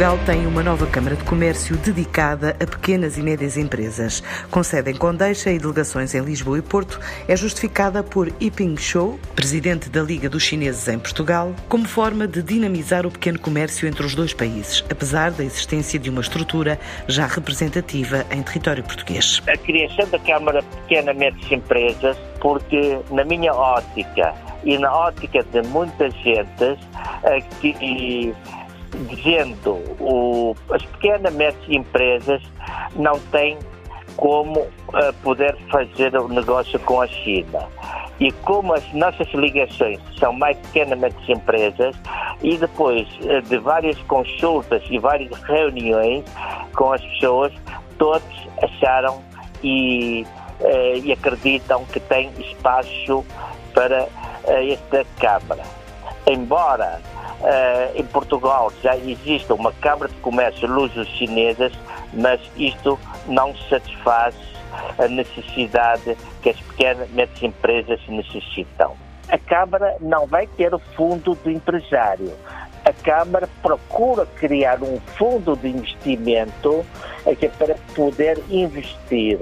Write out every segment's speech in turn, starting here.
Portugal têm uma nova Câmara de Comércio dedicada a pequenas e médias empresas. Com sede em Condeixa e delegações em Lisboa e Porto, é justificada por Yiping Shou, presidente da Liga dos Chineses em Portugal, como forma de dinamizar o pequeno comércio entre os dois países, apesar da existência de uma estrutura já representativa em território português. A criação da Câmara Pequena Médias Empresas, porque na minha ótica e na ótica de muita gente, que dizendo o, as pequenas médias empresas não têm como uh, poder fazer o negócio com a China. E como as nossas ligações são mais pequenas médias empresas, e depois uh, de várias consultas e várias reuniões com as pessoas, todos acharam e, uh, e acreditam que tem espaço para esta Câmara. Embora Uh, em Portugal já existe uma Câmara de Comércio luso-chinesas, mas isto não satisfaz a necessidade que as pequenas e médias empresas necessitam. A Câmara não vai ter o fundo do empresário. A Câmara procura criar um fundo de investimento aqui, para poder investir.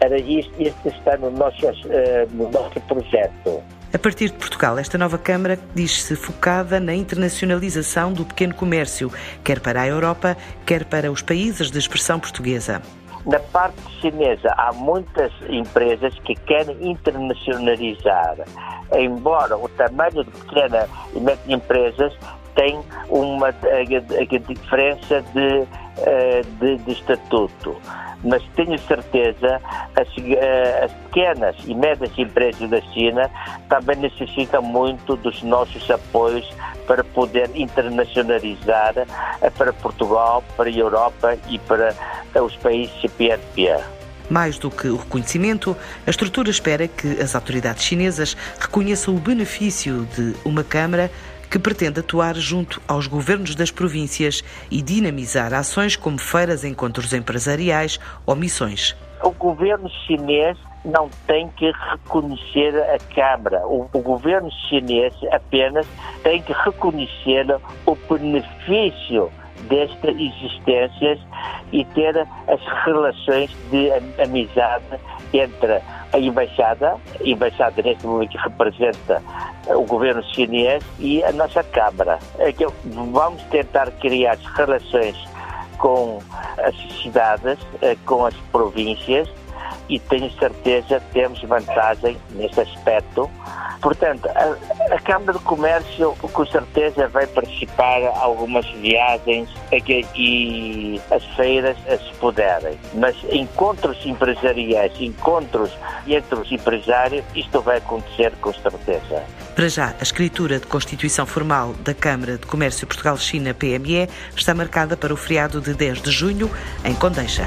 Era isto, este está no nosso, uh, no nosso projeto. A partir de Portugal, esta nova Câmara diz-se focada na internacionalização do pequeno comércio, quer para a Europa, quer para os países de expressão portuguesa. Na parte chinesa, há muitas empresas que querem internacionalizar, embora o tamanho de pequenas e médias empresas tem uma diferença de, eh, de, de estatuto mas tenho certeza as, eh, as pequenas e médias empresas da China também necessitam muito dos nossos apoios para poder internacionalizar eh, para Portugal, para a Europa e para eh, os países CPRPA. Mais do que o reconhecimento, a estrutura espera que as autoridades chinesas reconheçam o benefício de uma Câmara que pretende atuar junto aos governos das províncias e dinamizar ações como feiras, encontros empresariais ou missões. O governo chinês não tem que reconhecer a Câmara. O, o, governo chinês apenas tem que reconhecer o benefício destas existências e ter as relações de amizade entre a embaixada, a embaixada neste momento que representa o governo chinês e a nossa Câmara. É vamos tentar criar relações com as cidades, eh, com as províncias e tenho certeza que temos vantagem nesse aspecto. Portanto, a, a, Câmara de Comércio com certeza vai participar algumas viagens aqui, e as feiras se puderem. Mas encontros empresariais, encontros entre os empresários, isto vai acontecer com certeza. Para já, a escritura de constituição formal da Câmara de Comércio Portugal-China PME está marcada para o feriado de 10 de junho em Condeixa.